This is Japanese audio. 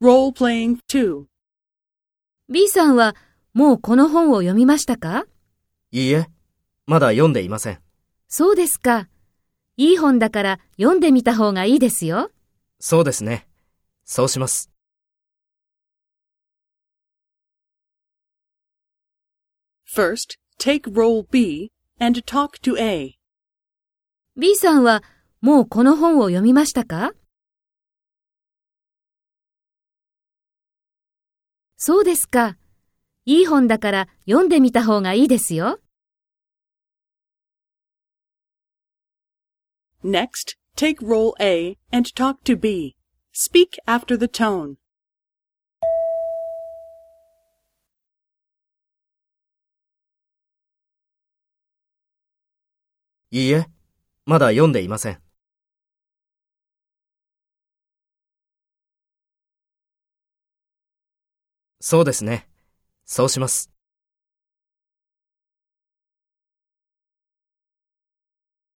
Role-playing 2. B さんはもうこの本を読みましたか？いいえ、まだ読んでいません。そうですか。いい本だから読んでみた方がいいですよ。そうですね。そうします。First, take role B and talk to A. B さんはもうこの本を読みましたか？そうですか。いい本だから読んでみた方がいいですよ。Next, take role A and talk to B. Speak after the tone. いいえ、まだ読んでいません。そうですね。そうします。